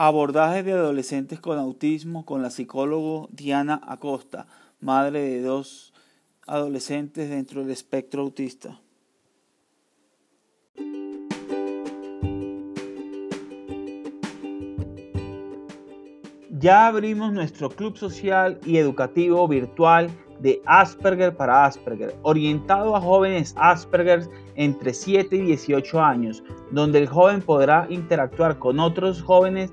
Abordaje de adolescentes con autismo con la psicóloga Diana Acosta, madre de dos adolescentes dentro del espectro autista. Ya abrimos nuestro club social y educativo virtual de Asperger para Asperger, orientado a jóvenes Asperger entre 7 y 18 años, donde el joven podrá interactuar con otros jóvenes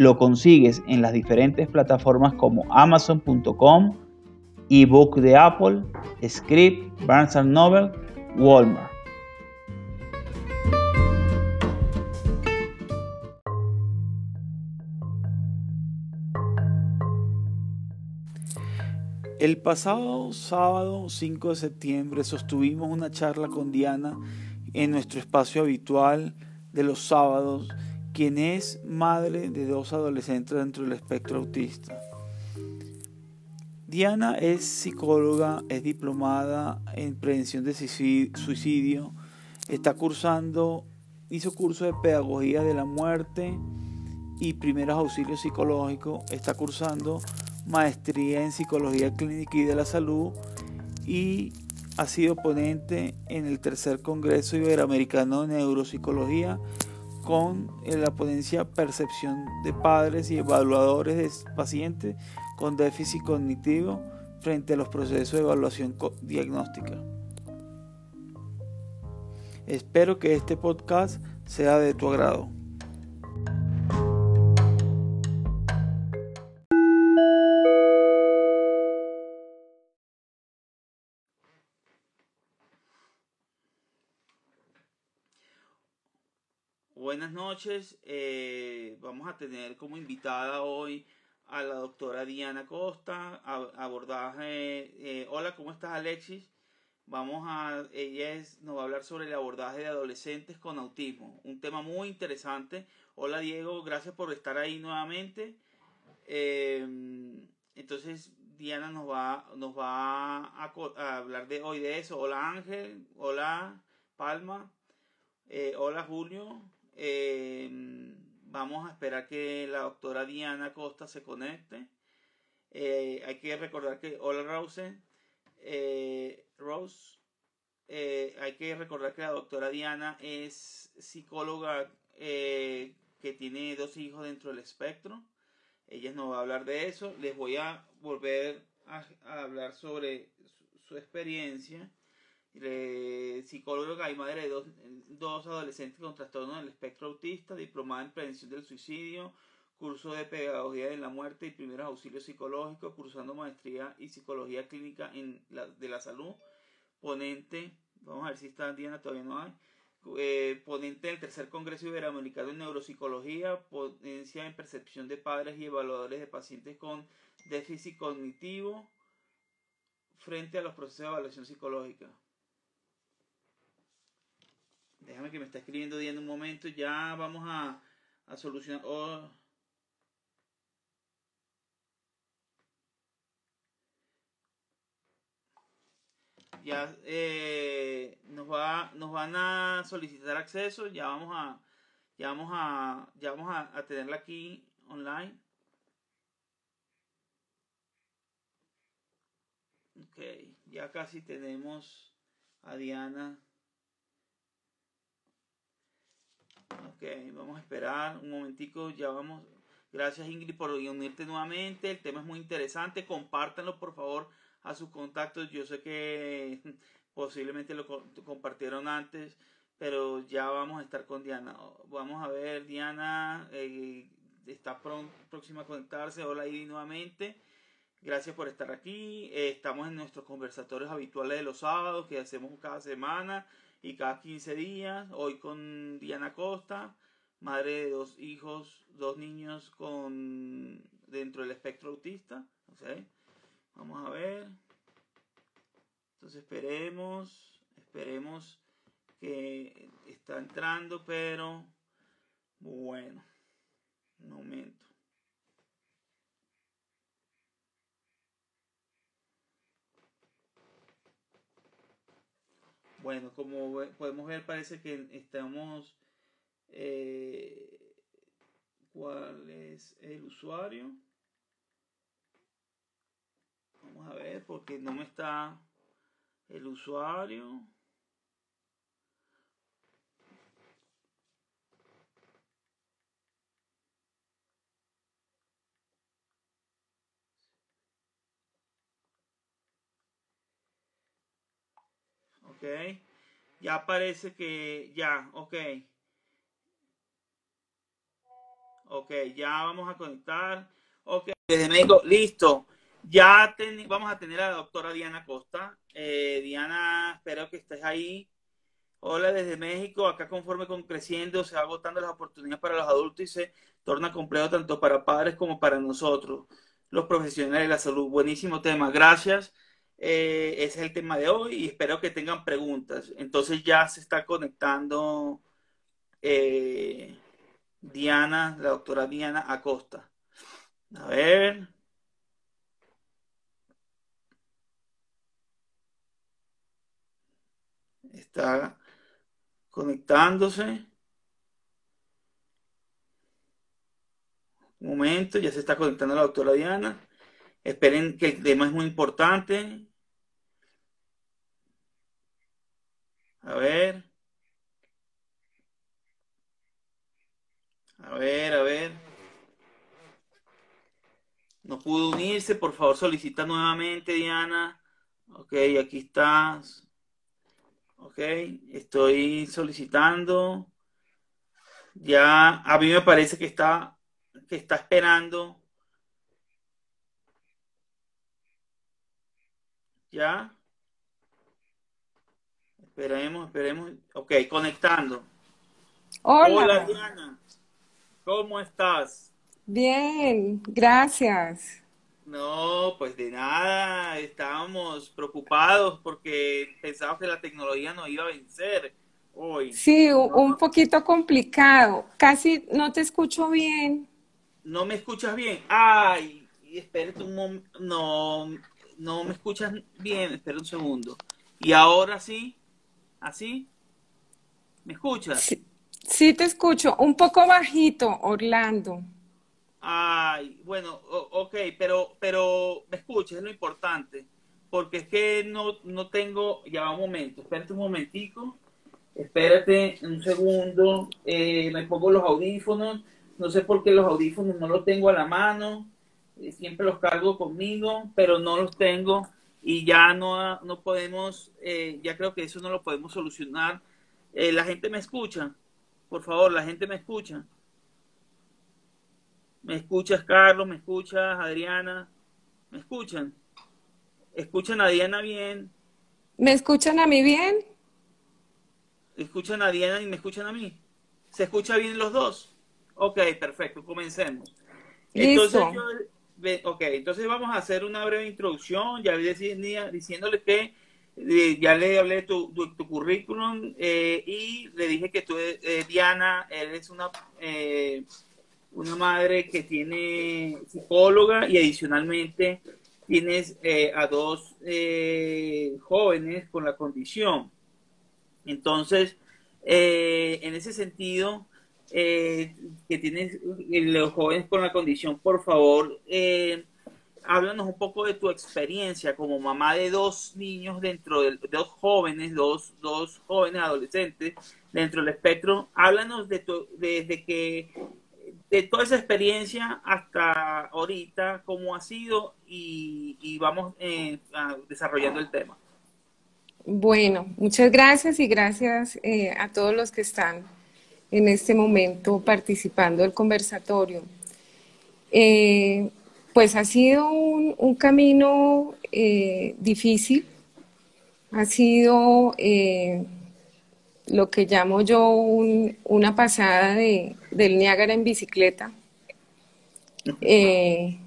lo consigues en las diferentes plataformas como amazon.com, ebook de Apple, Script, Barnes Noble, Walmart. El pasado sábado 5 de septiembre sostuvimos una charla con Diana en nuestro espacio habitual de los sábados quien es madre de dos adolescentes dentro del espectro autista. Diana es psicóloga, es diplomada en prevención de suicidio, está cursando, hizo curso de pedagogía de la muerte y primeros auxilios psicológicos, está cursando maestría en psicología clínica y de la salud y ha sido ponente en el tercer Congreso Iberoamericano de Neuropsicología con eh, la ponencia Percepción de Padres y Evaluadores de Pacientes con Déficit Cognitivo frente a los procesos de evaluación diagnóstica. Espero que este podcast sea de tu agrado. Noches. Eh, vamos a tener como invitada hoy a la doctora Diana Costa, abordaje. Eh, hola, ¿cómo estás, Alexis? Vamos a, ella nos va a hablar sobre el abordaje de adolescentes con autismo, un tema muy interesante. Hola, Diego, gracias por estar ahí nuevamente. Eh, entonces, Diana nos va, nos va a, a, hablar de hoy de eso. Hola, Ángel. Hola, Palma. hola, Julio. Em, vamos a esperar que la doctora Diana Costa se conecte. Eh, hay que recordar que, hola Rose, eh, Rose, eh, hay que recordar que la doctora Diana es psicóloga que tiene dos hijos dentro del espectro. Ella nos va a hablar de eso. Les voy a volver a, hablar sobre su experiencia psicóloga y madre de dos, dos adolescentes con trastorno del espectro autista, diplomada en prevención del suicidio, curso de pedagogía de la muerte y primeros auxilios psicológicos, cursando maestría y psicología clínica en la, de la salud, ponente, vamos a ver si está Diana, todavía no hay, eh, ponente del tercer Congreso Iberoamericano de Neuropsicología, ponencia en percepción de padres y evaluadores de pacientes con déficit cognitivo frente a los procesos de evaluación psicológica. Déjame que me está escribiendo en un momento. Ya vamos a, a solucionar. Oh. ya eh, nos va nos van a solicitar acceso ya vamos a ya vamos a ya vamos a, a tenerla aquí online ok ya casi tenemos a Diana ok vamos a esperar un momentico ya vamos gracias Ingrid por unirte nuevamente el tema es muy interesante compártanlo por favor a sus contactos. Yo sé que posiblemente lo compartieron antes, pero ya vamos a estar con Diana. Vamos a ver, Diana eh, está próxima a conectarse. Hola, Iri, nuevamente. Gracias por estar aquí. Eh, estamos en nuestros conversatorios habituales de los sábados que hacemos cada semana y cada 15 días. Hoy con Diana Costa, madre de dos hijos, dos niños con dentro del espectro autista. Vamos a ver. Entonces esperemos, esperemos que está entrando, pero bueno, un momento. Bueno, como podemos ver, parece que estamos... Eh, ¿Cuál es el usuario? Vamos a ver porque no me está el usuario. Ok. Ya parece que ya, ok. Ok, ya vamos a conectar. Ok, desde México, listo. Ya vamos a tener a la doctora Diana Costa. Eh, Diana, espero que estés ahí. Hola desde México. Acá conforme con creciendo se va agotando las oportunidades para los adultos y se torna complejo tanto para padres como para nosotros, los profesionales de la salud. Buenísimo tema. Gracias. Eh, ese es el tema de hoy y espero que tengan preguntas. Entonces ya se está conectando eh, Diana, la doctora Diana Acosta. A ver. Está conectándose. Un momento, ya se está conectando la doctora Diana. Esperen que el tema es muy importante. A ver. A ver, a ver. No pudo unirse, por favor solicita nuevamente, Diana. Ok, aquí estás. Ok, estoy solicitando. Ya a mí me parece que está, que está esperando. Ya. Esperemos, esperemos. Ok, conectando. Hola. Hola, Diana. ¿Cómo estás? Bien, gracias. No, pues de nada, estábamos preocupados porque pensábamos que la tecnología nos iba a vencer hoy. Sí, un poquito complicado. Casi no te escucho bien. ¿No me escuchas bien? Ay, espérate un momento. No, no me escuchas bien, espera un segundo. ¿Y ahora sí? ¿Así? ¿Me escuchas? Sí, sí te escucho, un poco bajito, Orlando. Ay, bueno, ok, pero, pero me escuches, es lo importante. Porque es que no, no tengo, ya va un momento, espérate un momentico, espérate un segundo, eh, me pongo los audífonos, no sé por qué los audífonos no los tengo a la mano, eh, siempre los cargo conmigo, pero no los tengo y ya no, no podemos, eh, ya creo que eso no lo podemos solucionar. la gente me escucha, por favor, la gente me escucha. ¿Me escuchas, Carlos? ¿Me escuchas, Adriana? ¿Me escuchan? ¿Escuchan a Diana bien? ¿Me escuchan a mí bien? ¿Escuchan a Diana y me escuchan a mí? ¿Se escucha bien los dos? Ok, perfecto, comencemos. Entonces, ok, entonces vamos a hacer una breve introducción, ya decía, diciéndole que eh, ya le hablé de tu, tu, currículum eh, y le dije que tú, eh, Diana, eres una una madre que tiene psicóloga y adicionalmente tienes a dos jóvenes con la condición. Entonces, en ese sentido, que tienes los jóvenes con la condición, por favor, háblanos un poco de tu experiencia como mamá de dos niños dentro de dos jóvenes, dos, dos jóvenes adolescentes dentro del espectro. Háblanos de tu, desde que de toda esa experiencia hasta ahorita, cómo ha sido y, vamos eh, desarrollando el tema. Bueno, muchas gracias y gracias eh, a todos los que están en este momento participando del conversatorio. Eh, pues ha sido un, camino difícil, ha sido lo que llamo yo una pasada de, del Niágara en bicicleta, eh,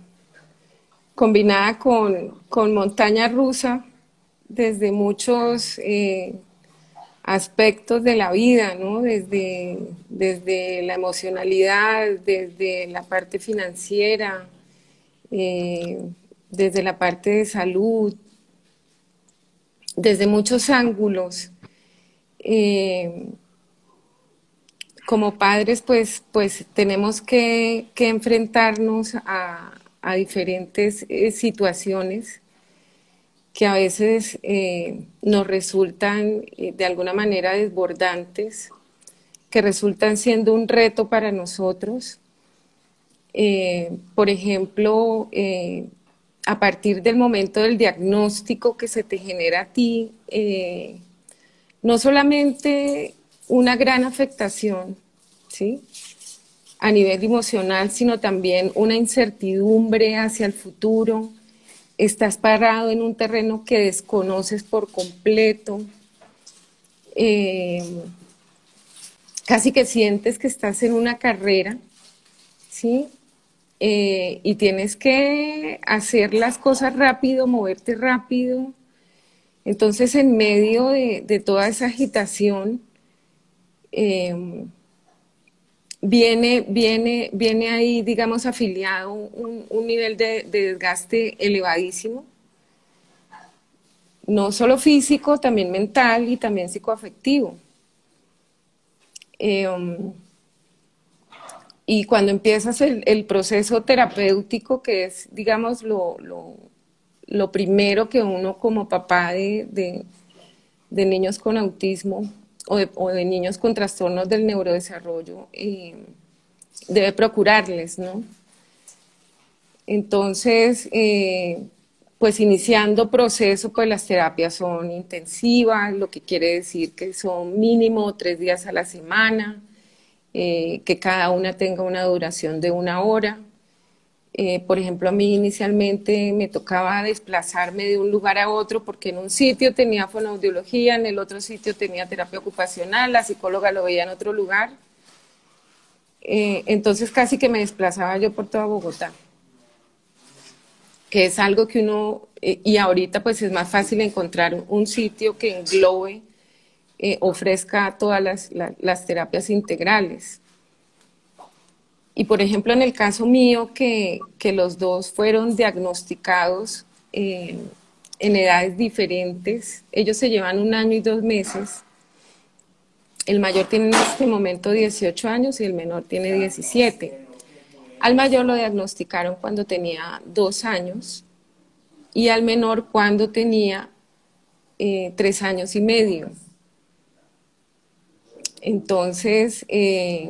combinada con, montaña rusa desde muchos eh, aspectos de la vida, desde, desde la emocionalidad, desde la parte financiera, eh, desde la parte de salud, desde muchos ángulos. Eh, como padres, pues, pues tenemos que, enfrentarnos a, diferentes eh, situaciones que a veces eh, nos resultan de alguna manera desbordantes, que resultan siendo un reto para nosotros. por ejemplo, a partir del momento del diagnóstico que se te genera a ti, no solamente una gran afectación, ¿sí? A nivel emocional, sino también una incertidumbre hacia el futuro. Estás parado en un terreno que desconoces por completo. Eh, casi que sientes que estás en una carrera, ¿sí? Eh, y tienes que hacer las cosas rápido, moverte rápido, entonces, en medio de, toda esa agitación, em, viene, viene, viene ahí, digamos, afiliado un, nivel de, desgaste elevadísimo, no solo físico, también mental y también psicoafectivo. Em, y cuando empiezas el, proceso terapéutico, que es, digamos, lo, lo primero que uno como papá de, niños con autismo o de, niños con trastornos del neurodesarrollo eh, debe procurarles, ¿no? Entonces, eh, pues iniciando proceso, pues las terapias son intensivas, lo que quiere decir que son mínimo tres días a la semana, eh, que cada una tenga una duración de una hora. Eh, por ejemplo, a mí inicialmente me tocaba desplazarme de un lugar a otro porque en un sitio tenía fonoaudiología, en el otro sitio tenía terapia ocupacional, la psicóloga lo veía en otro lugar. Eh, entonces casi que me desplazaba yo por toda Bogotá, que es algo que uno, eh, y ahorita pues es más fácil encontrar un sitio que englobe, ofrezca todas las terapias integrales. Y por ejemplo, en el caso mío, que, los dos fueron diagnosticados eh, en edades diferentes, ellos se llevan un año y dos meses. El mayor tiene en este momento 18 años y el menor tiene 17. Al mayor lo diagnosticaron cuando tenía dos años y al menor cuando tenía eh, tres años y medio. Entonces, eh,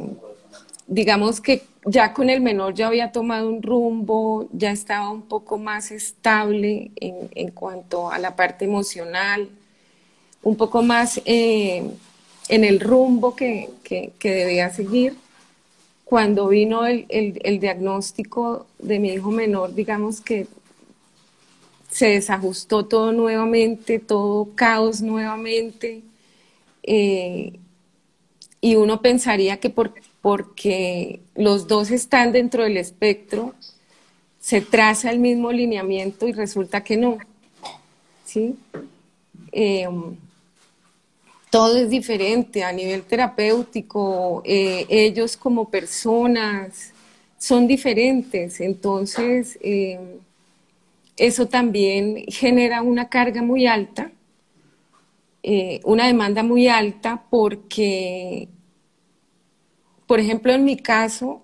digamos que ya con el menor ya había tomado un rumbo, ya estaba un poco más estable en, cuanto a la parte emocional, un poco más eh, en el rumbo que, debía seguir. Cuando vino el, diagnóstico de mi hijo menor, digamos que se desajustó todo nuevamente, todo caos nuevamente. Eh, y uno pensaría que por, porque los dos están dentro del espectro, se traza el mismo lineamiento y resulta que no. ¿sí? Em, todo es diferente a nivel terapéutico, eh, ellos como personas son diferentes, entonces em, eso también genera una carga muy alta, eh, una demanda muy alta porque, por ejemplo, en mi caso,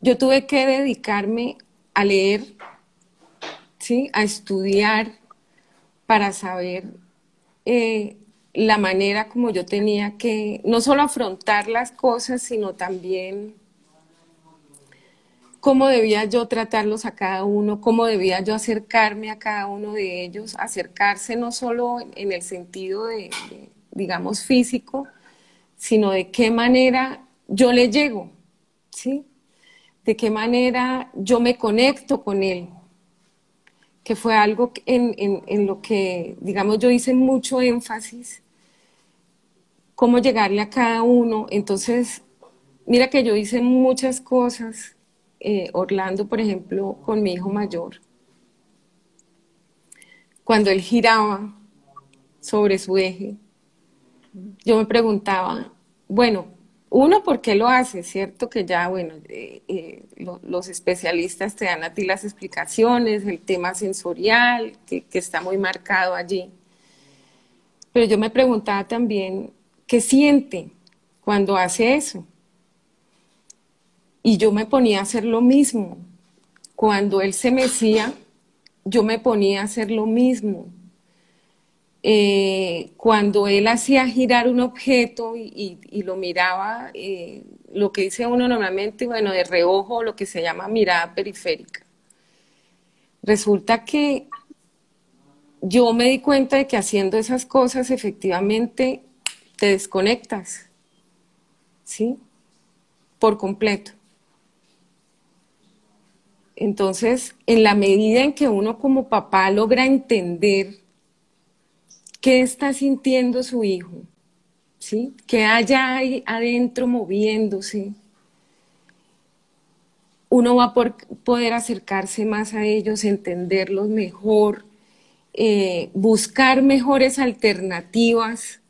yo tuve que dedicarme a leer, ¿sí? a estudiar para saber eh, la manera como yo tenía que no solo afrontar las cosas, sino también cómo debía yo tratarlos a cada uno, cómo debía yo acercarme a cada uno de ellos, acercarse no solo en el sentido de, digamos, físico, sino de qué manera yo le llego, ¿sí? De qué manera yo me conecto con él, que fue algo en, en lo que, digamos, yo hice mucho énfasis, cómo llegarle a cada uno. Entonces, mira que yo hice muchas cosas eh, Orlando, por ejemplo, con mi hijo mayor, cuando él giraba sobre su eje, yo me preguntaba, bueno, uno, ¿por qué lo hace? ¿Cierto? Que ya, bueno, eh, eh, los especialistas te dan a ti las explicaciones, el tema sensorial, que, que está muy marcado allí. Pero yo me preguntaba también, ¿qué siente cuando hace eso? Y yo me ponía a hacer lo mismo. Cuando él se mecía, yo me ponía a hacer lo mismo. Eh, cuando él hacía girar un objeto y, lo miraba, eh, lo que dice uno normalmente, bueno, de reojo, lo que se llama mirada periférica. Resulta que yo me di cuenta de que haciendo esas cosas efectivamente te desconectas, ¿sí? Por completo. Entonces, en la medida en que uno como papá logra entender qué está sintiendo su hijo, ¿sí? Que haya ahí adentro moviéndose, uno va a poder acercarse más a ellos, entenderlos mejor, eh, buscar mejores alternativas.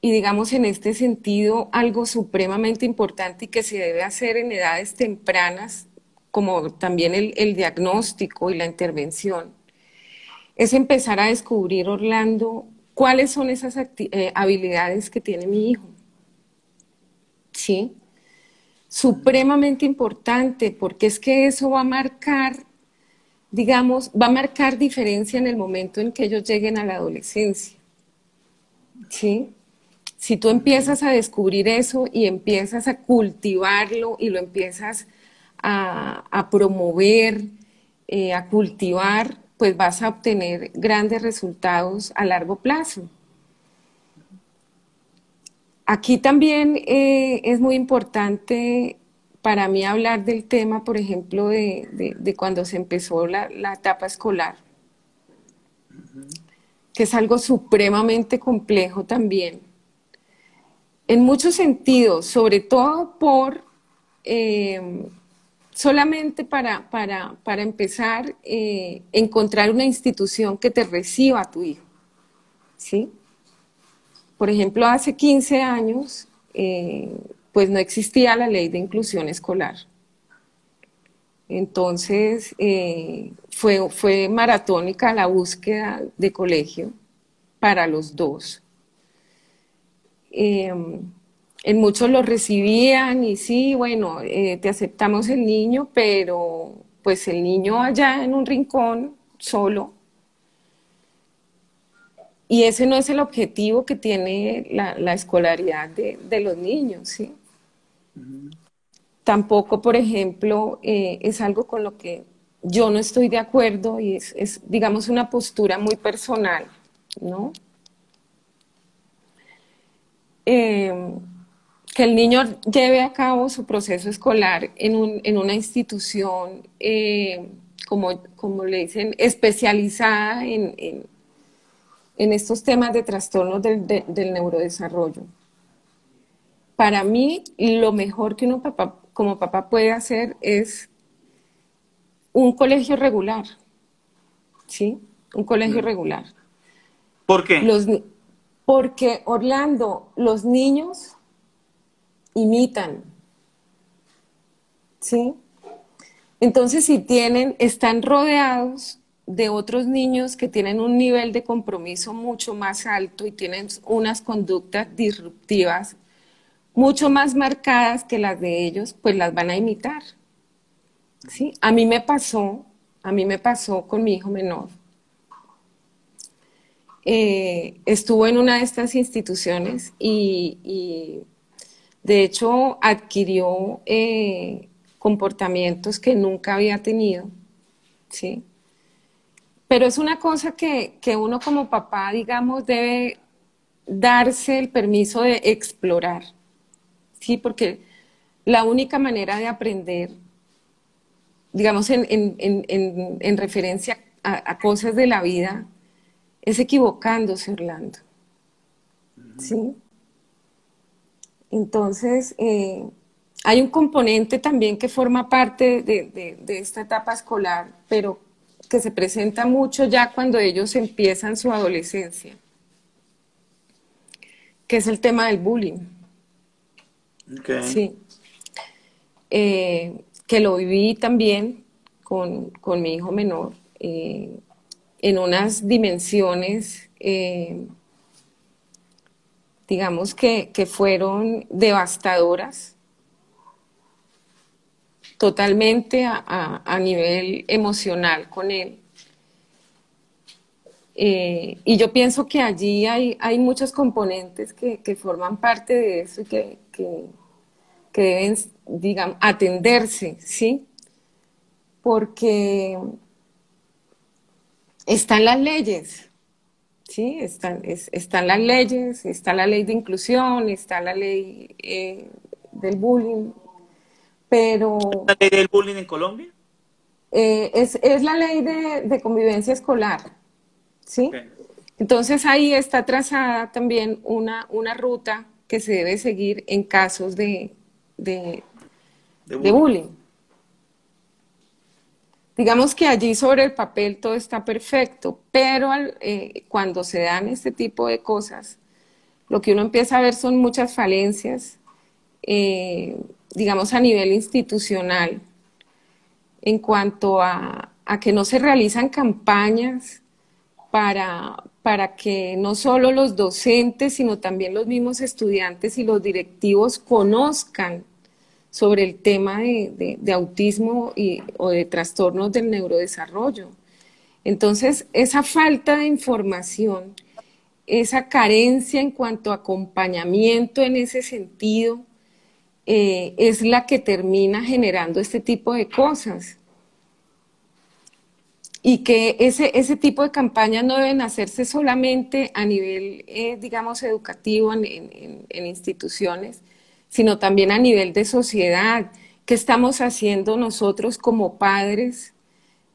Y digamos en este sentido, algo supremamente importante y que se debe hacer en edades tempranas como también el, diagnóstico y la intervención, es empezar a descubrir, Orlando, cuáles son esas eh, habilidades que tiene mi hijo. ¿Sí? Supremamente importante, porque es que eso va a marcar, digamos, va a marcar diferencia en el momento en que ellos lleguen a la adolescencia. ¿Sí? Si tú empiezas a descubrir eso y empiezas a cultivarlo y lo empiezas a, promover, eh, a cultivar, pues vas a obtener grandes resultados a largo plazo. Aquí también eh, es muy importante para mí hablar del tema, por ejemplo, de, cuando se empezó la, la, etapa escolar, que es algo supremamente complejo también, en muchos sentidos, sobre todo por eh, solamente para, para, para empezar, eh, encontrar una institución que te reciba a tu hijo. ¿sí? Por ejemplo, hace 15 años, eh, pues no existía la ley de inclusión escolar. Entonces, eh, fue, fue maratónica la búsqueda de colegio para los dos en muchos lo recibían y sí, bueno, eh, te aceptamos el niño, pero pues el niño allá en un rincón, solo. Y ese no es el objetivo que tiene la, escolaridad de, los niños, ¿sí? Tampoco, por ejemplo, eh, es algo con lo que yo no estoy de acuerdo y es, es digamos, una postura muy personal, ¿no? Eh, que el niño lleve a cabo su proceso escolar en, un, en una institución, eh, como, como, le dicen, especializada en, en, estos temas de trastornos del, del, neurodesarrollo. Para mí, lo mejor que uno papá, como papá puede hacer es un colegio regular, ¿sí? Un colegio mm. regular. ¿Por qué? Los, porque, Orlando, los niños imitan. ¿Sí? Entonces, si tienen, están rodeados de otros niños que tienen un nivel de compromiso mucho más alto y tienen unas conductas disruptivas mucho más marcadas que las de ellos, pues las van a imitar. ¿sí? A mí me pasó, a mí me pasó con mi hijo menor. Eh, estuvo en una de estas instituciones y, de hecho adquirió eh, comportamientos que nunca había tenido, ¿sí? Pero es una cosa que, que uno como papá, digamos, debe darse el permiso de explorar, ¿sí? Porque la única manera de aprender, digamos, en, en, en, en referencia a, a, cosas de la vida, es equivocándose, Orlando. ¿Sí? Entonces, eh, hay un componente también que forma parte de, de, de, esta etapa escolar, pero que se presenta mucho ya cuando ellos empiezan su adolescencia, que es el tema del bullying. Okay. Sí. Eh, que lo viví también con, con mi hijo menor, eh, en unas dimensiones, eh, digamos que, que fueron devastadoras totalmente a, a, nivel emocional con él. Eh, y yo pienso que allí hay, hay muchos componentes que, que, forman parte de eso y que, que, deben, atenderse, ¿sí? Porque están las leyes, ¿sí? Están, es, están las leyes, está la ley de inclusión, está la ley eh, del bullying, pero... ¿La ley del bullying en Colombia? Eh, es, es, la ley de, de, convivencia escolar, ¿sí? Okay. Entonces ahí está trazada también una, una ruta que se debe seguir en casos de, de, de bullying. bullying. Digamos que allí sobre el papel todo está perfecto, pero eh, cuando se dan este tipo de cosas, lo que uno empieza a ver son muchas falencias, eh, digamos a nivel institucional, en cuanto a, a, que no se realizan campañas para, para que no solo los docentes, sino también los mismos estudiantes y los directivos conozcan sobre el tema de, de, autismo y, o de trastornos del neurodesarrollo. Entonces, esa falta de información, esa carencia en cuanto a acompañamiento en ese sentido, eh, es la que termina generando este tipo de cosas. Y que ese, ese tipo de campañas no deben hacerse solamente a nivel, eh, digamos, educativo en, en instituciones, sino también a nivel de sociedad. ¿Qué estamos haciendo nosotros como padres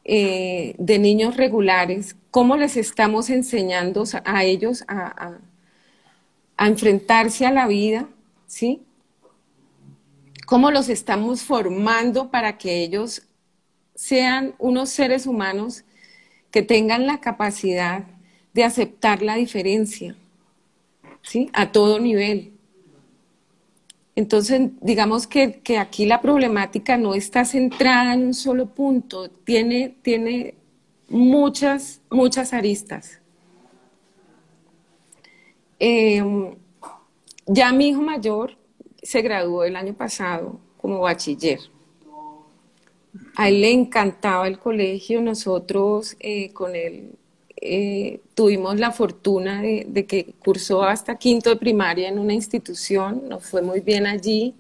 eh, de niños regulares? ¿Cómo les estamos enseñando a ellos a, a, a enfrentarse a la vida? ¿Sí? ¿Cómo los estamos formando para que ellos sean unos seres humanos que tengan la capacidad de aceptar la diferencia? ¿Sí? A todo nivel. Entonces, digamos que, que, aquí la problemática no está centrada en un solo punto, tiene, tiene muchas, muchas aristas. Eh, ya mi hijo mayor se graduó el año pasado como bachiller. A él le encantaba el colegio, nosotros eh, con él eh, tuvimos la fortuna de, que cursó hasta quinto de primaria en una institución, nos fue muy bien allí.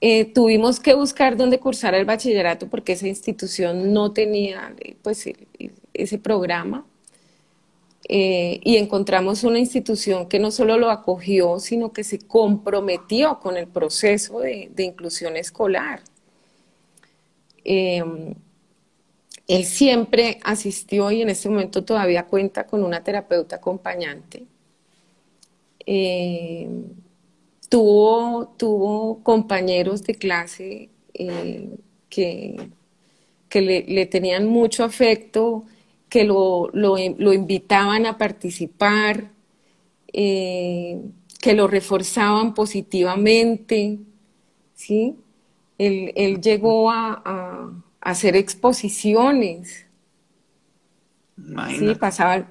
Eh, tuvimos que buscar dónde cursar el bachillerato porque esa institución no tenía pues, ese programa. Eh, y encontramos una institución que no solo lo acogió, sino que se comprometió con el proceso de, inclusión escolar. Eh, él siempre asistió y en este momento todavía cuenta con una terapeuta acompañante. Eh, tuvo, tuvo compañeros de clase eh, que, que le, tenían mucho afecto, que lo, lo, invitaban a participar, eh, que lo reforzaban positivamente, ¿sí? Él, llegó a, hacer exposiciones. Sí, pasaba,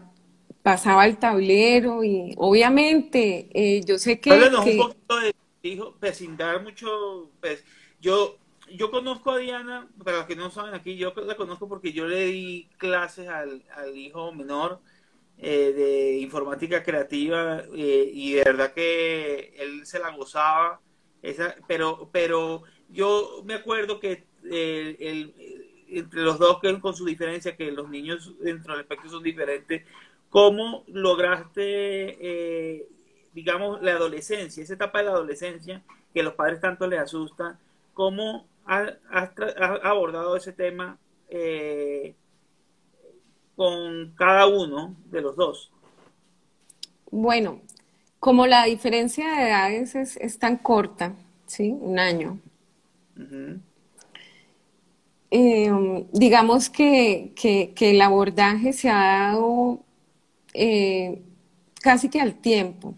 pasaba el tablero y obviamente eh, yo sé que... un poquito de, hijo, pues, sin dar mucho... Pues, yo, yo conozco a Diana, para los que no saben aquí, yo la conozco porque yo le di clases al, hijo menor eh, de informática creativa eh, y de verdad que él se la gozaba, esa, pero, pero yo me acuerdo que el, entre los dos, que con su diferencia, que los niños dentro del espectro son diferentes, ¿cómo lograste, eh, digamos, la adolescencia, esa etapa de la adolescencia, que a los padres tanto les asusta, cómo has, abordado ese tema eh, con cada uno de los dos? Bueno, como la diferencia de edades es, es tan corta, ¿sí? Un año. Eh, digamos que, el abordaje se ha dado eh, casi que al tiempo.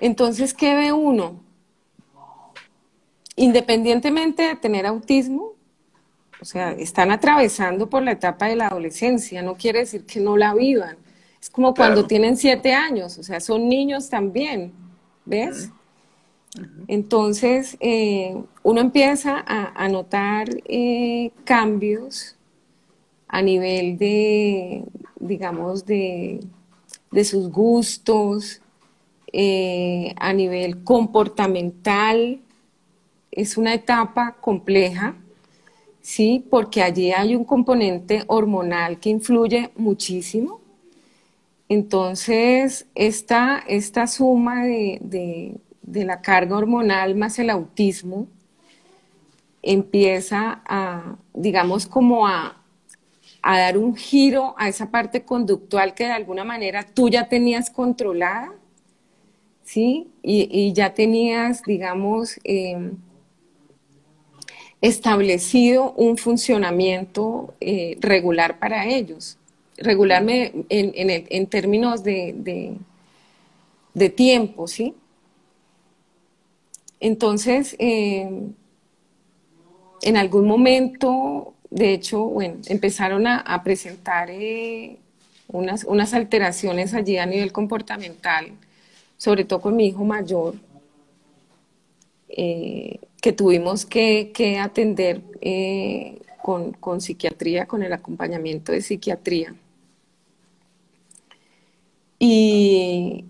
Entonces, ¿qué ve uno? Independientemente de tener autismo, o sea, están atravesando por la etapa de la adolescencia, no quiere decir que no la vivan. Es como cuando tienen siete años, o sea, son niños también, ¿ves? Entonces, eh, uno empieza a, notar eh, cambios a nivel de, digamos, de, sus gustos, eh, a nivel comportamental. Es una etapa compleja, ¿sí? Porque allí hay un componente hormonal que influye muchísimo. Entonces, esta, esta suma de, de la carga hormonal más el autismo empieza a, digamos, como a, dar un giro a esa parte conductual que de alguna manera tú ya tenías controlada, ¿sí? Y, ya tenías, digamos, em, establecido un funcionamiento eh, regular para ellos. Regular en, en, términos de, de, de tiempo, ¿sí? Entonces, eh, en algún momento, de hecho, bueno, empezaron a, presentar eh, unas, unas alteraciones allí a nivel comportamental, sobre todo con mi hijo mayor, eh, que tuvimos que, atender con, con, psiquiatría, con el acompañamiento de psiquiatría. Y,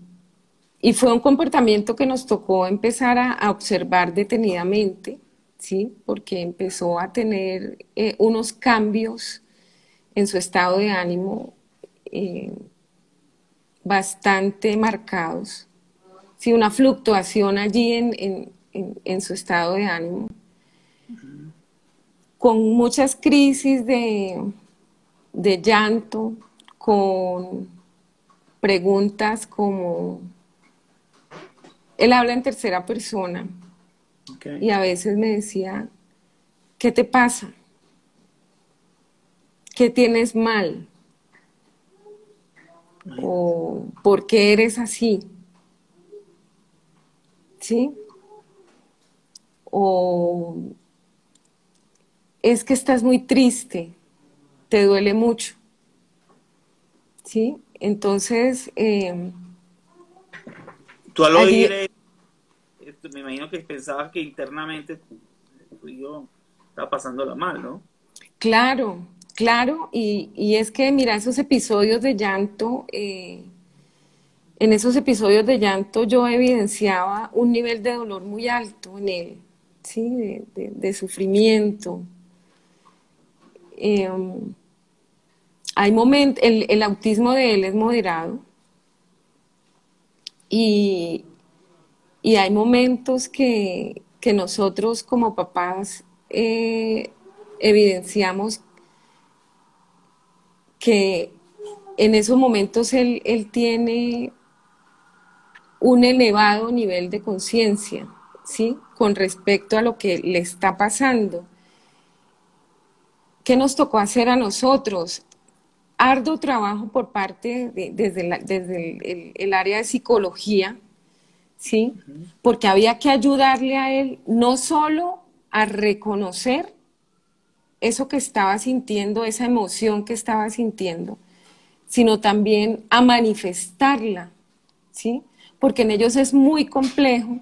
y fue un comportamiento que nos tocó empezar a, observar detenidamente, ¿sí? Porque empezó a tener eh, unos cambios en su estado de ánimo eh, bastante marcados, ¿sí? Una fluctuación allí en, su estado de ánimo, con muchas crisis de, de llanto, con preguntas como él habla en tercera persona y a veces me decía, ¿qué te pasa? ¿Qué tienes mal? ¿O por qué eres así? ¿Sí? O es que estás muy triste, te duele mucho. ¿Sí? Entonces, eh, Tú al oír, me imagino que pensabas que internamente tú y yo estaba pasándola mal, ¿no? Claro, claro, y, es que mira, esos episodios de llanto, eh, en esos episodios de llanto yo evidenciaba un nivel de dolor muy alto en él, ¿sí? De, sufrimiento. Em, hay momentos, el autismo de él es moderado, y, hay momentos que, nosotros como papás eh, evidenciamos que en esos momentos él, tiene un elevado nivel de conciencia, ¿sí? Con respecto a lo que le está pasando. ¿Qué nos tocó hacer a nosotros? Arduo trabajo por parte de, desde, desde el, área de psicología, ¿sí? Porque había que ayudarle a él no solo a reconocer eso que estaba sintiendo, esa emoción que estaba sintiendo, sino también a manifestarla, ¿sí? Porque en ellos es muy complejo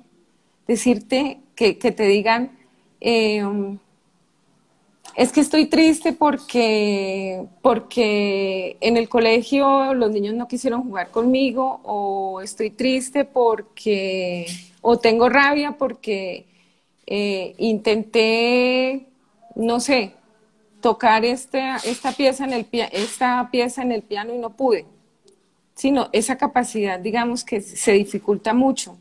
decirte que, te digan, em, es que estoy triste porque, porque en el colegio los niños no quisieron jugar conmigo, o estoy triste porque, o tengo rabia porque eh, intenté, no sé, tocar esta, esta, pieza en el, esta pieza en el piano y no pude. Sino esa capacidad, digamos, que se dificulta mucho.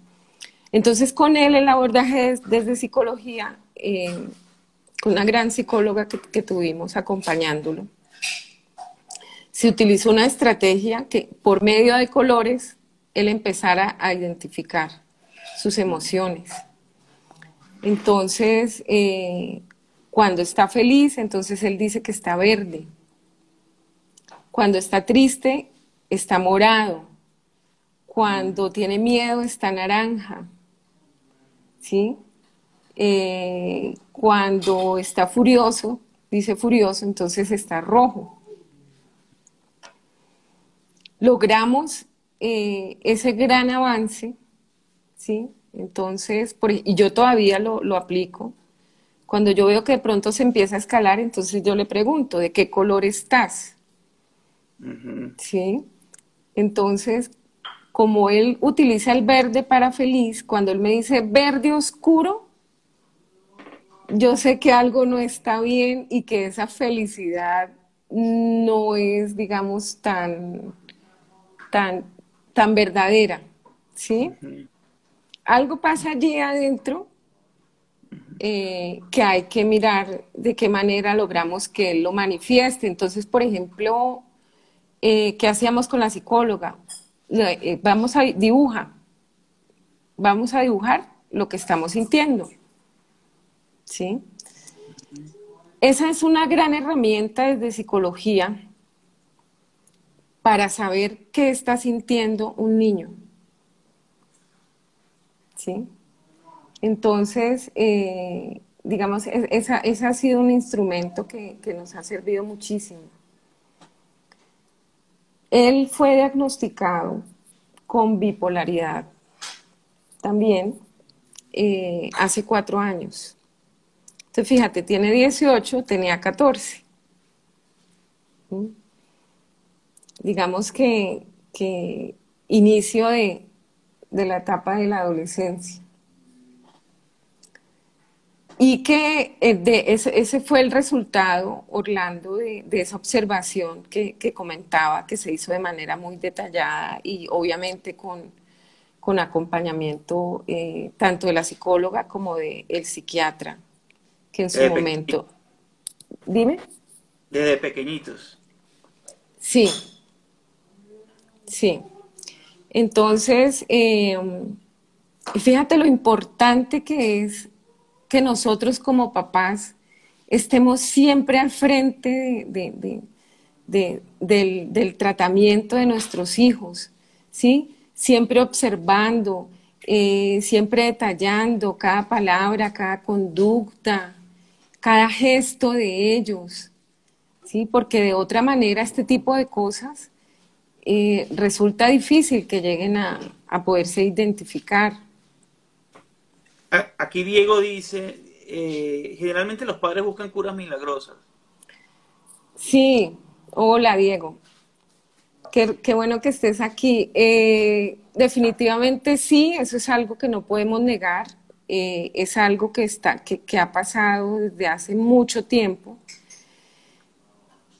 Entonces, con él el abordaje desde psicología, eh, una gran psicóloga que, tuvimos acompañándolo, se utilizó una estrategia que por medio de colores él empezara a identificar sus emociones. Entonces, eh, cuando está feliz, entonces él dice que está verde. Cuando está triste, está morado. Cuando tiene miedo, está naranja. ¿Sí? Eh, cuando está furioso, dice furioso, entonces está rojo. Logramos eh, ese gran avance, ¿sí? Entonces, y yo todavía lo, lo aplico cuando yo veo que de pronto se empieza a escalar, entonces yo le pregunto, ¿de qué color estás? ¿Sí? Entonces, como él utiliza el verde para feliz, cuando él me dice verde oscuro, yo sé que algo no está bien y que esa felicidad no es, digamos, tan, tan, tan verdadera, ¿sí? Algo pasa allí adentro eh, que hay que mirar de qué manera logramos que él lo manifieste. Entonces, por ejemplo, eh, ¿qué hacíamos con la psicóloga? Eh, vamos a dibujar, vamos a dibujar lo que estamos sintiendo. ¿Sí? Esa es una gran herramienta desde psicología para saber qué está sintiendo un niño. ¿Sí? Entonces, eh, digamos, ese ha sido un instrumento que, nos ha servido muchísimo. Él fue diagnosticado con bipolaridad también eh, hace cuatro años. Entonces, fíjate, tiene 18, tenía 14. ¿Mm? Digamos que, inicio de la etapa de la adolescencia. Y que eh, de ese, fue el resultado, Orlando, de, esa observación que, comentaba, que se hizo de manera muy detallada y obviamente con, con acompañamiento eh, tanto de la psicóloga como del el psiquiatra, que en su momento... Dime. Desde pequeñitos. Sí, sí. Entonces, eh, fíjate lo importante que es que nosotros como papás estemos siempre al frente del, tratamiento de nuestros hijos, ¿sí? Siempre observando, eh, siempre detallando cada palabra, cada conducta, cada gesto de ellos, ¿sí? Porque de otra manera este tipo de cosas eh, resulta difícil que lleguen a, a poderse identificar. Aquí Diego dice, eh, generalmente los padres buscan curas milagrosas. Sí, hola Diego. Qué, bueno que estés aquí. Eh, definitivamente sí, eso es algo que no podemos negar. Eh, es algo que, está, que, ha pasado desde hace mucho tiempo.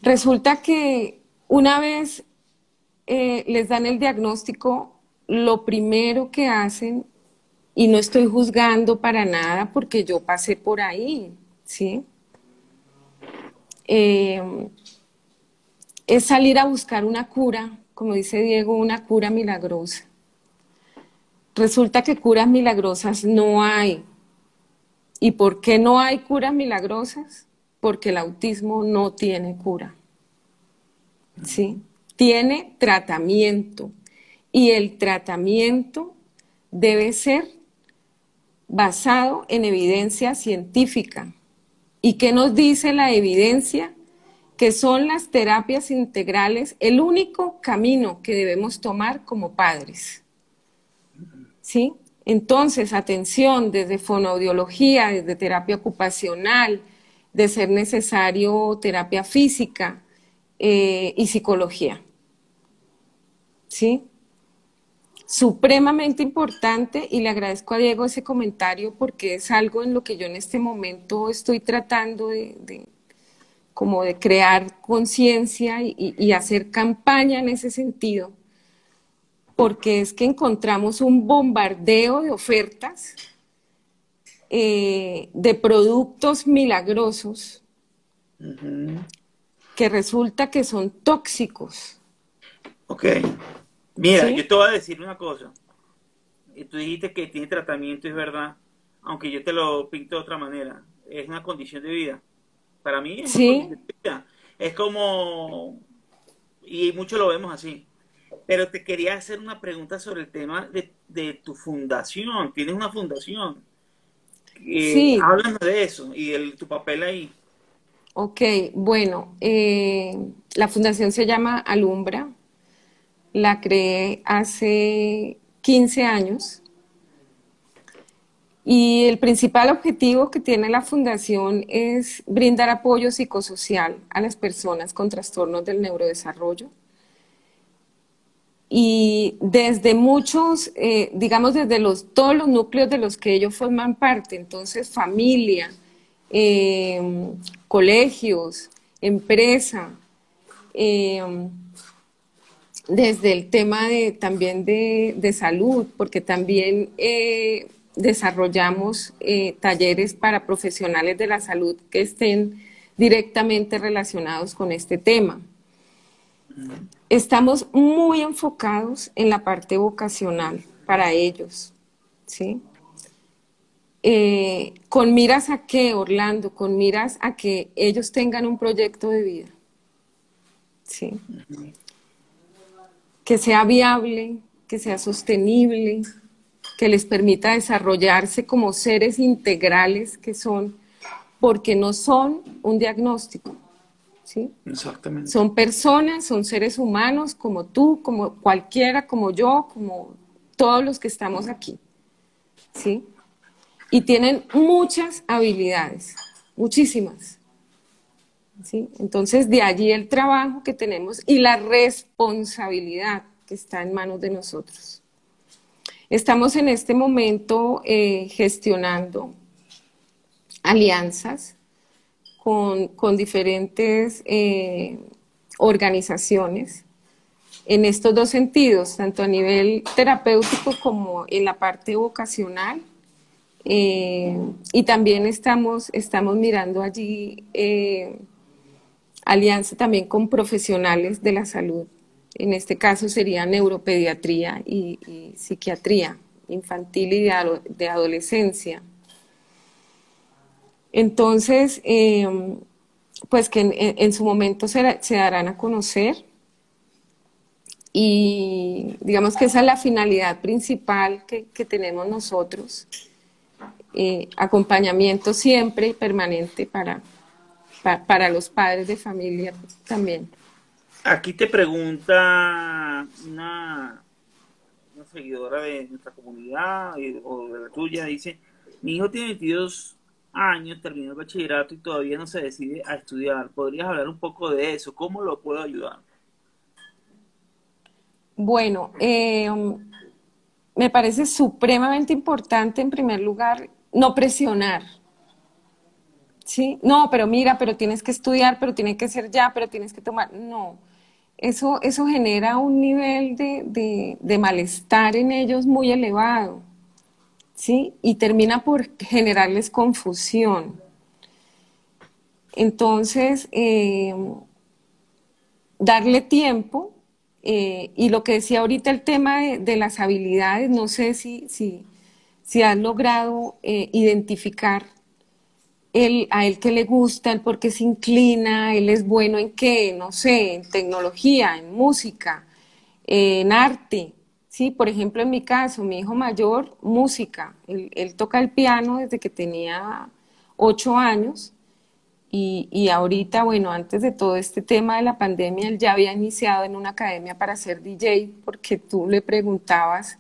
Resulta que una vez les dan el diagnóstico, lo primero que hacen y no estoy juzgando para nada porque yo pasé por ahí, ¿sí? Em, es salir a buscar una cura, como dice Diego, una cura milagrosa. Resulta que curas milagrosas no hay. ¿Y por qué no hay curas milagrosas? Porque el autismo no tiene cura. ¿Sí? Tiene tratamiento. Y el tratamiento debe ser basado en evidencia científica. ¿Y qué nos dice la evidencia? Que son las terapias integrales el único camino que debemos tomar como padres. Entonces, atención, desde fonoaudiología, desde terapia ocupacional, de ser necesario terapia física eh, y psicología. ¿Sí? Supremamente importante y le agradezco a Diego ese comentario porque es algo en lo que yo en este momento estoy tratando de, como de crear conciencia y hacer campaña en ese sentido porque es que encontramos un bombardeo de ofertas eh, de productos milagrosos que resulta que son tóxicos. Ok. Mira, yo te voy a decir una cosa. Tú dijiste que tiene tratamiento, es verdad, aunque yo te lo pinto de otra manera. Es una condición de vida. Para mí es ¿Sí? Es como, y muchos lo vemos así pero te quería hacer una pregunta sobre el tema de, tu fundación. Tienes una fundación. Eh, sí. Háblanos de eso y de tu papel ahí. Ok, bueno, eh, la fundación se llama Alumbra. La creé hace 15 años. Y el principal objetivo que tiene la fundación es brindar apoyo psicosocial a las personas con trastornos del neurodesarrollo y desde muchos, eh, digamos, desde los, todos los núcleos de los que ellos forman parte, entonces familia, em, colegios, empresa, em, desde el tema de, también de, salud, porque también eh, desarrollamos eh, talleres para profesionales de la salud que estén directamente relacionados con este tema estamos muy enfocados en la parte vocacional para ellos, ¿sí? Eh, con miras a qué, Orlando, con miras a que ellos tengan un proyecto de vida, ¿sí? Que sea viable, que sea sostenible, que les permita desarrollarse como seres integrales que son, porque no son un diagnóstico, Exactamente. Son personas, son seres humanos como tú, como cualquiera, como yo, como todos los que estamos aquí, ¿sí? Y tienen muchas habilidades, muchísimas. ¿sí? Entonces, de allí el trabajo que tenemos y la responsabilidad que está en manos de nosotros. Estamos en este momento eh, gestionando alianzas con, diferentes eh, organizaciones en estos dos sentidos, tanto a nivel terapéutico como en la parte vocacional. Eh, y también estamos, estamos mirando allí eh, alianza también con profesionales de la salud. En este caso sería neuropediatría y, psiquiatría infantil y de adolescencia. Entonces, em, pues que en, su momento se, darán a conocer y digamos que esa es la finalidad principal que, tenemos nosotros, eh, acompañamiento siempre y permanente para, para, los padres de familia también. Aquí te pregunta una, seguidora de nuestra comunidad o de la tuya, dice, mi hijo tiene 22 años, terminó el bachillerato y todavía no se decide a estudiar. ¿Podrías hablar un poco de eso? ¿Cómo lo puedo ayudar? Bueno, eh, me parece supremamente importante, en primer lugar, no presionar. ¿Sí? No, pero mira, pero tienes que estudiar, pero tiene que ser ya, pero tienes que tomar. No. Eso, eso genera un nivel de malestar en ellos muy elevado. ¿Sí? Y termina por generarles confusión. Entonces, eh, darle tiempo, eh, y lo que decía ahorita el tema de, las habilidades, no sé si, si, has logrado eh, identificar a él que le gusta, el por qué se inclina, él es bueno en qué, no sé, en tecnología, en música, en arte, Sí, por ejemplo, en mi caso, mi hijo mayor, música. Él, toca el piano desde que tenía ocho años y, y, ahorita, bueno, antes de todo este tema de la pandemia, él ya había iniciado en una academia para ser DJ porque tú le preguntabas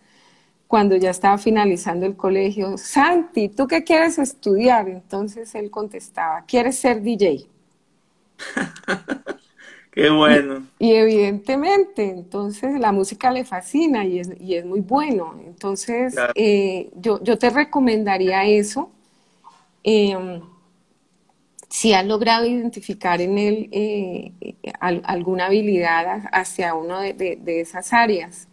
cuando ya estaba finalizando el colegio, Santi, ¿tú qué quieres estudiar? Entonces él contestaba, ¿quieres ser DJ? Qué bueno. Y, evidentemente, entonces la música le fascina y es, y es muy bueno. Entonces, eh, yo, yo, te recomendaría eso. Em, si has logrado identificar en él eh, alguna habilidad hacia uno de, de, esas áreas.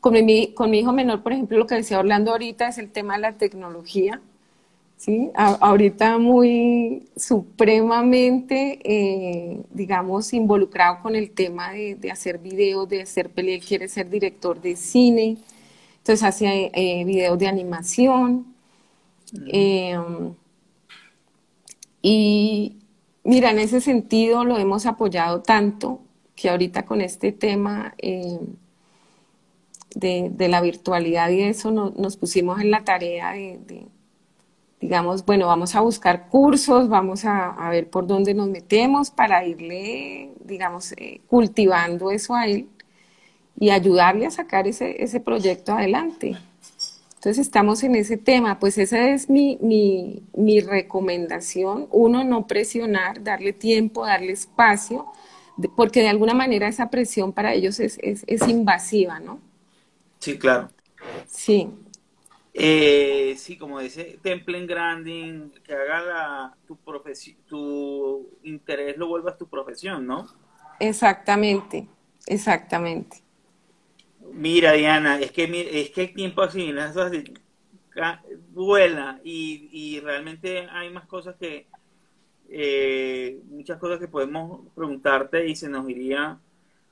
Con mi, con mi hijo menor, por ejemplo, lo que decía Orlando ahorita es el tema de la tecnología. ¿Sí? ahorita muy supremamente, eh, digamos, involucrado con el tema de, hacer videos, de hacer peli, él quiere ser director de cine, entonces hace eh, videos de animación. Em, y mira, en ese sentido lo hemos apoyado tanto que ahorita con este tema em, de, la virtualidad y eso nos pusimos en la tarea de digamos, bueno, vamos a buscar cursos, vamos a, ver por dónde nos metemos para irle, digamos, eh, cultivando eso a él y ayudarle a sacar ese, ese proyecto adelante. Entonces estamos en ese tema, pues esa es mi, mi, mi recomendación. Uno, no presionar, darle tiempo, darle espacio, porque de alguna manera esa presión para ellos es, es, es invasiva, ¿no? Sí, claro. Sí, eh, sí, como dice Temple Granding, que haga la, tu, tu interés lo vuelvas tu profesión, ¿no? Exactamente, exactamente. Mira, Diana, es que, es que el tiempo así, vuela y, y realmente hay más cosas que, eh, muchas cosas que podemos preguntarte y se nos iría,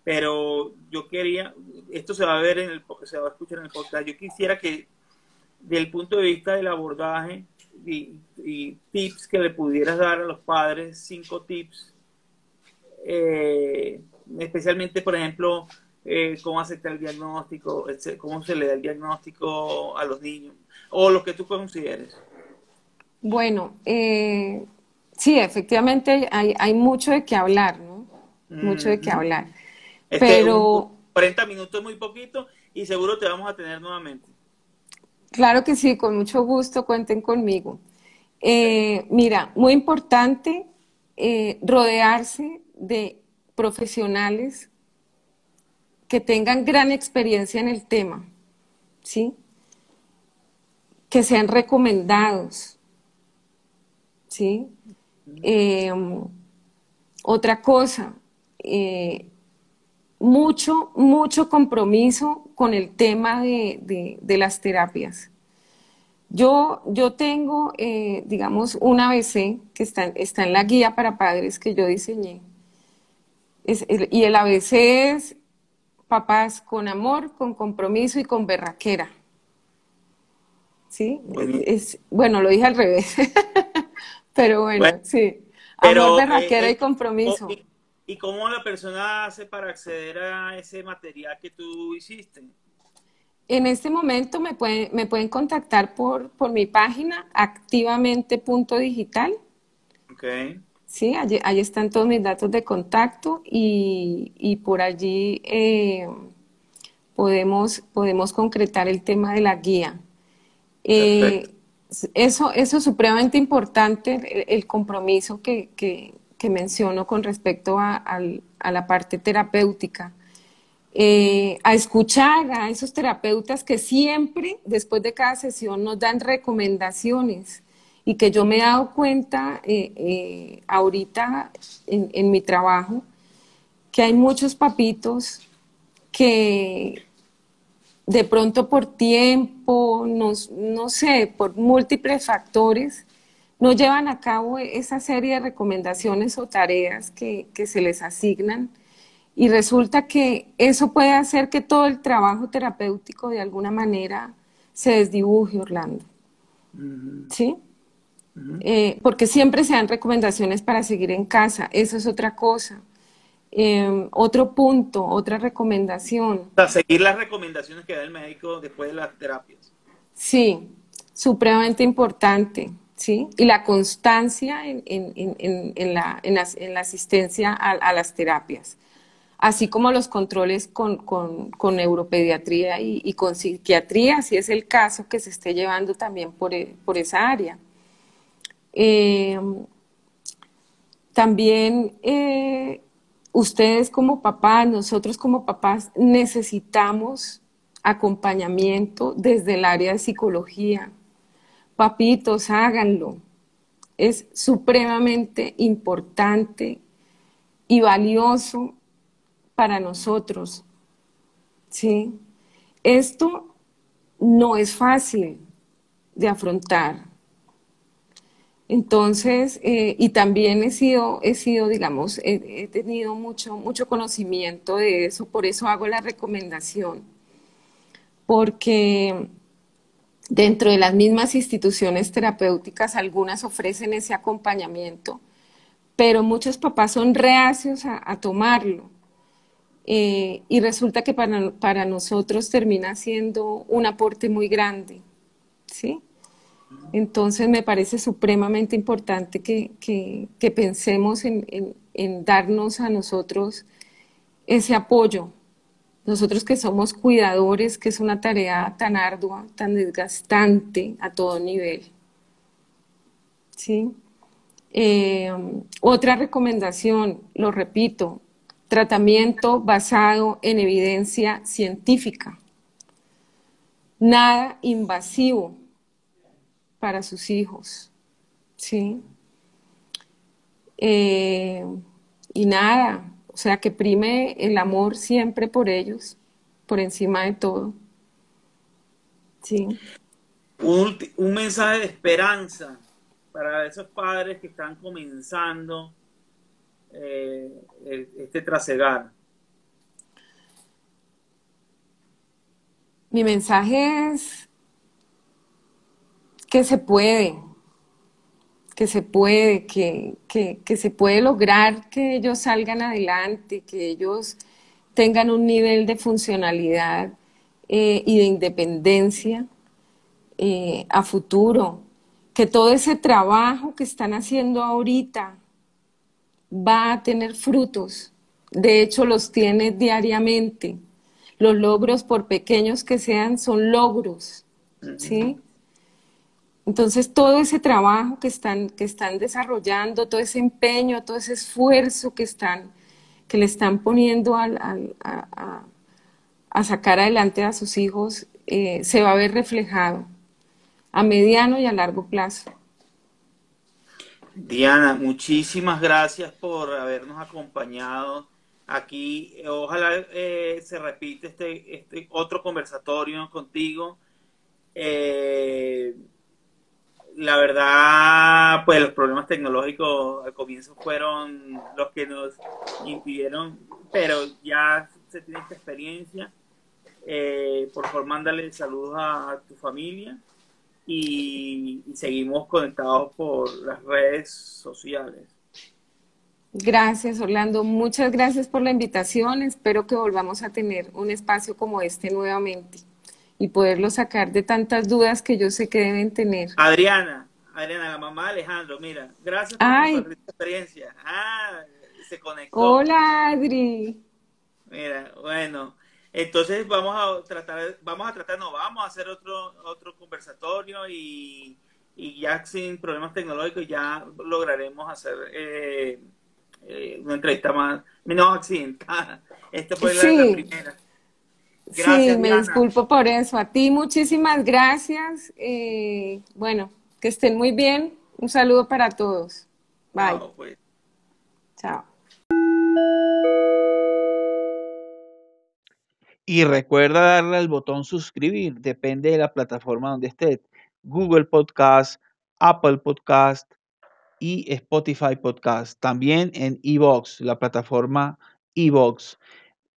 pero yo quería, esto se va a ver en el, se va a escuchar en el podcast, yo quisiera que del punto de vista del abordaje y, tips que le pudieras dar a los padres, cinco tips, eh, especialmente, por ejemplo, eh, cómo aceptar el diagnóstico, cómo se le da el diagnóstico a los niños, o lo que tú consideres. Bueno, eh, sí, efectivamente hay, hay, mucho de qué hablar, ¿no? Mucho de qué hablar. Pero... 40 minutos es muy poquito y seguro te vamos a tener nuevamente. Claro que sí, con mucho gusto, cuenten conmigo. Eh, mira, muy importante eh, rodearse de profesionales que tengan gran experiencia en el tema, ¿sí? Que sean recomendados, ¿sí? Em, otra cosa, eh, mucho, mucho compromiso con el tema de, las terapias. Yo, yo tengo, eh, digamos, un ABC que está, está en la guía para padres que yo diseñé. y el ABC es papás con amor, con compromiso y con berraquera. ¿Sí? Bueno, es, bueno lo dije al revés. Pero bueno, sí. Amor, berraquera eh, y compromiso. ¿Y cómo la persona hace para acceder a ese material que tú hiciste? En este momento me pueden, me pueden contactar por, por mi página activamente.digital. Ok. Sí, allí, están todos mis datos de contacto y, por allí eh, podemos, podemos concretar el tema de la guía. Eh, eso, eso es supremamente importante, el, compromiso que, que menciono con respecto a, la parte terapéutica. Eh, a escuchar a esos terapeutas que siempre, después de cada sesión, nos dan recomendaciones y que yo me he dado cuenta eh, eh, ahorita en, mi trabajo que hay muchos papitos que de pronto por tiempo, no sé, por múltiples factores, no llevan a cabo esa serie de recomendaciones o tareas que, se les asignan y resulta que eso puede hacer que todo el trabajo terapéutico de alguna manera se desdibuje, Orlando. ¿Sí? Eh, porque siempre se dan recomendaciones para seguir en casa, eso es otra cosa. Em, otro punto, otra recomendación. O seguir las recomendaciones que da el médico después de las terapias. Sí, supremamente importante, ¿sí? Y la constancia en, la, asistencia a, las terapias, así como los controles con, neuropediatría y, con psiquiatría, si es el caso que se esté llevando también por, esa área. Em, también eh, ustedes como papás, nosotros como papás, necesitamos acompañamiento desde el área de psicología. Papitos, háganlo. Es supremamente importante y valioso para nosotros. ¿Sí? Esto no es fácil de afrontar. Entonces, eh, y también he sido, he sido digamos, he, tenido mucho, mucho conocimiento de eso, por eso hago la recomendación, porque dentro de las mismas instituciones terapéuticas, algunas ofrecen ese acompañamiento, pero muchos papás son reacios a, tomarlo. Eh, y resulta que para, para nosotros termina siendo un aporte muy grande, ¿sí? Entonces me parece supremamente importante que, pensemos en, darnos a nosotros ese apoyo. Nosotros que somos cuidadores, que es una tarea tan ardua, tan desgastante a todo nivel. ¿Sí? Eh, otra recomendación, lo repito, tratamiento basado en evidencia científica. Nada invasivo para sus hijos. ¿Sí? Eh, y nada, o sea, que prime el amor siempre por ellos, por encima de todo. Sí. Un, mensaje de esperanza para esos padres que están comenzando eh, este trasegar. Mi mensaje es que se puede, que se puede, que, se puede lograr que ellos salgan adelante, que ellos tengan un nivel de funcionalidad eh, y de independencia eh, a futuro, que todo ese trabajo que están haciendo ahorita va a tener frutos, de hecho los tiene diariamente. Los logros, por pequeños que sean, son logros, ¿sí? Entonces, todo ese trabajo que están, que están desarrollando, todo ese empeño, todo ese esfuerzo que, están, que le están poniendo a, sacar adelante a sus hijos, eh, se va a ver reflejado a mediano y a largo plazo. Diana, muchísimas gracias por habernos acompañado aquí. Ojalá eh, se repite este, este otro conversatorio contigo. Eh, la verdad, pues los problemas tecnológicos al comienzo fueron los que nos impidieron, pero ya se tiene esta experiencia. Eh, por favor, mándale saludos a, tu familia y, seguimos conectados por las redes sociales. Gracias, Orlando. Muchas gracias por la invitación. Espero que volvamos a tener un espacio como este nuevamente y poderlo sacar de tantas dudas que yo sé que deben tener. Adriana, Adriana, la mamá de Alejandro, mira, gracias por tu experiencia. Ah, se conectó. Hola, Adri. Mira, bueno, entonces vamos a tratar, vamos a tratar, no, vamos a hacer otro, otro conversatorio y, y ya sin problemas tecnológicos ya lograremos hacer eh, eh, una entrevista más, menos accidentada. Esta fue la primera sí, me disculpo por eso. A ti muchísimas gracias. Eh, bueno, que estén muy bien. Un saludo para todos. Bye. Pues. Chao. Y recuerda darle al botón suscribir, depende de la plataforma donde estés. Google Podcast, Apple Podcast y Spotify Podcast. También en Evox, la plataforma Evox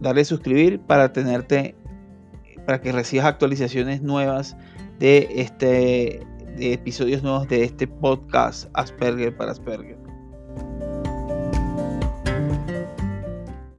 Darle suscribir para tenerte, para que recibas actualizaciones nuevas de este de episodios nuevos de este podcast Asperger para Asperger.